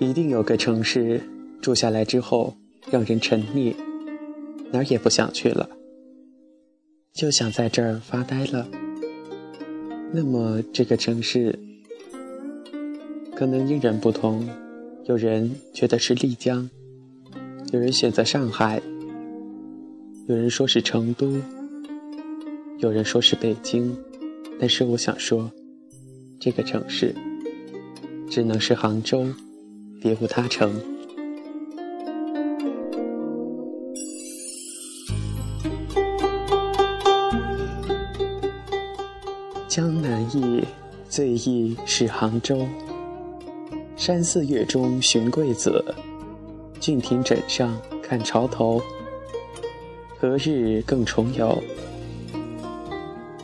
一定有个城市，住下来之后让人沉溺，哪儿也不想去了，就想在这儿发呆了。那么这个城市，可能因人不同，有人觉得是丽江，有人选择上海，有人说是成都，有人说是北京，但是我想说，这个城市只能是杭州。别无他城。江南忆，最忆是杭州。山寺月中寻桂子，郡亭枕上看潮头。何日更重游？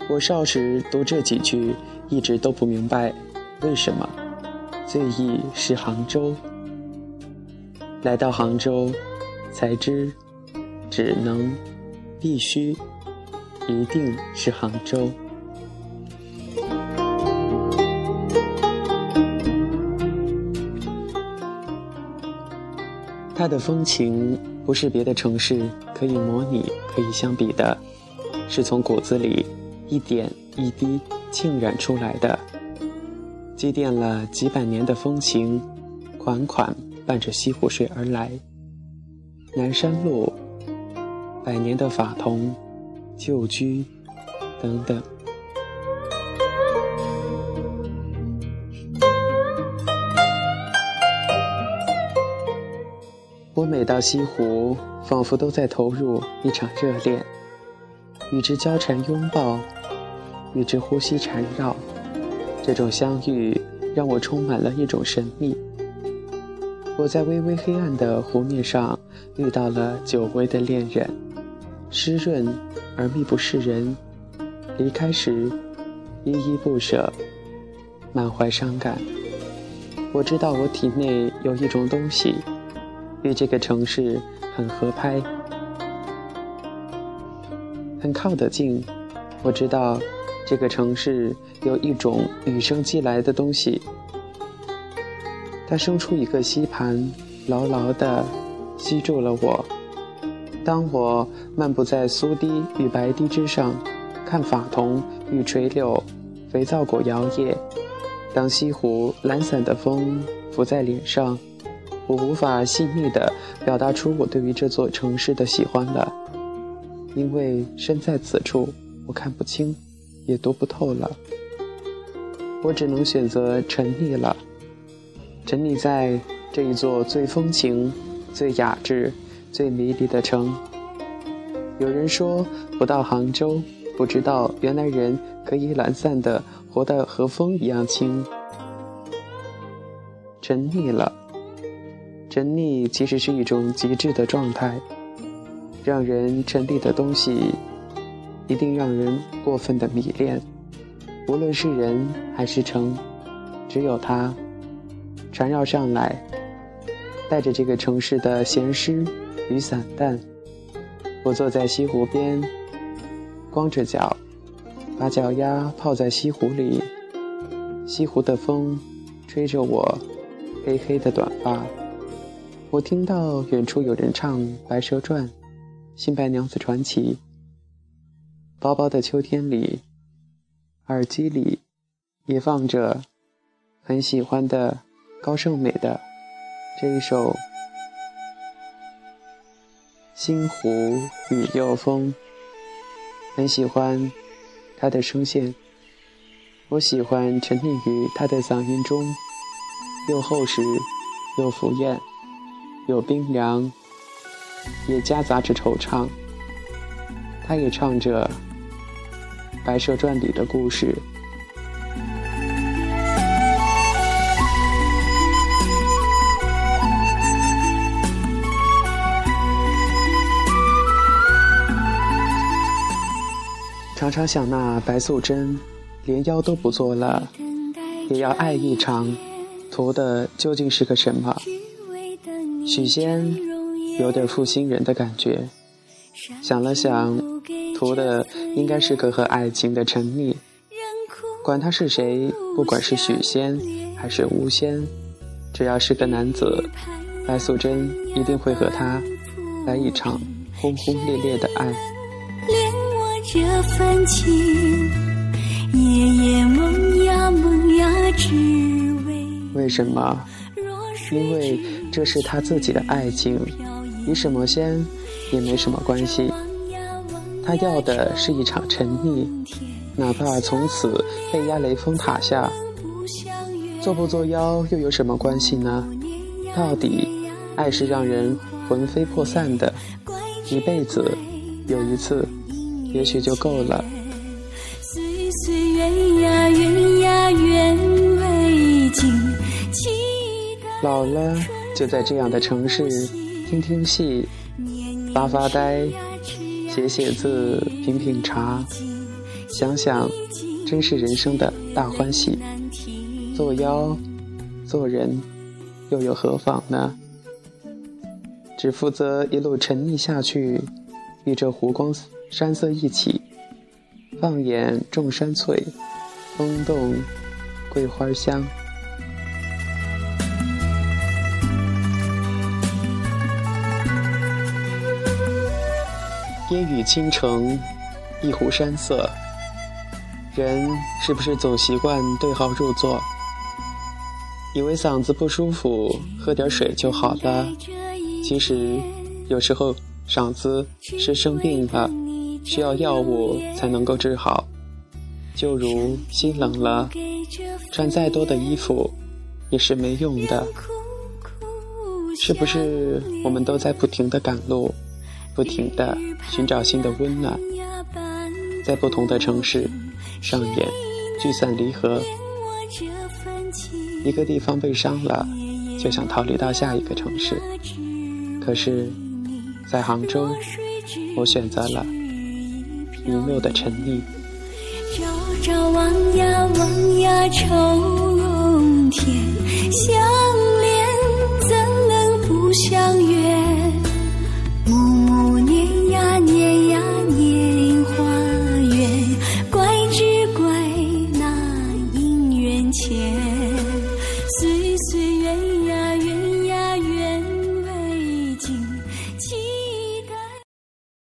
我少时读这几句，一直都不明白为什么。最忆是杭州，来到杭州，才知，只能，必须，一定是杭州。它的风情不是别的城市可以模拟、可以相比的，是从骨子里一点一滴浸染出来的。积淀了几百年的风情，款款伴着西湖水而来。南山路、百年的法桐、旧居等等。我每到西湖，仿佛都在投入一场热恋，与之交缠拥抱，与之呼吸缠绕。这种相遇让我充满了一种神秘。我在微微黑暗的湖面上遇到了久违的恋人，湿润而密不示人。离开时依依不舍，满怀伤感。我知道我体内有一种东西，与这个城市很合拍，很靠得近。我知道。这个城市有一种与生俱来的东西，它生出一个吸盘，牢牢地吸住了我。当我漫步在苏堤与白堤之上，看法桐与垂柳、肥皂果摇曳；当西湖懒散的风拂在脸上，我无法细腻地表达出我对于这座城市的喜欢了，因为身在此处，我看不清。也读不透了，我只能选择沉溺了，沉溺在这一座最风情、最雅致、最迷离的城。有人说，不到杭州，不知道原来人可以懒散的活得和风一样轻。沉溺了，沉溺其实是一种极致的状态，让人沉溺的东西。一定让人过分的迷恋，无论是人还是城，只有它缠绕上来，带着这个城市的闲湿与散淡。我坐在西湖边，光着脚，把脚丫泡在西湖里，西湖的风吹着我黑黑的短发。我听到远处有人唱《白蛇传》《新白娘子传奇》。薄薄的秋天里，耳机里也放着很喜欢的高胜美的这一首《星湖与又风》，很喜欢他的声线，我喜欢沉溺于他的嗓音中，又厚实，又敷衍，又冰凉，也夹杂着惆怅。他也唱着。《白蛇传》里的故事，常常想那白素贞，连妖都不做了，也要爱一场，图的究竟是个什么？许仙有点负心人的感觉，想了想。图的应该是个和爱情的沉溺，管他是谁，不管是许仙还是巫仙，只要是个男子，白素贞一定会和他来一场轰轰烈烈的爱。恋我这份情，夜夜梦呀梦呀，只为为什么？因为这是他自己的爱情，与什么仙也没什么关系。他要的是一场沉溺，哪怕从此被压雷峰塔下，作不作妖又有什么关系呢？到底，爱是让人魂飞魄散的，一辈子有一次，也许就够了。老了，就在这样的城市，听听戏，发发呆。写写字，品品茶，想想，真是人生的大欢喜。做妖，做人，又有何妨呢？只负责一路沉溺下去，与这湖光山色一起。放眼众山翠，风动桂花香。烟雨倾城，一湖山色。人是不是总习惯对号入座？以为嗓子不舒服，喝点水就好了。其实，有时候嗓子是生病了，需要药物才能够治好。就如心冷了，穿再多的衣服也是没用的。是不是我们都在不停的赶路？不停地寻找新的温暖，在不同的城市上演聚散离合。一个地方被伤了，就想逃离到下一个城市。可是，在杭州，我选择了一路的沉溺。朝朝望呀望呀愁容天，相恋怎能不相约？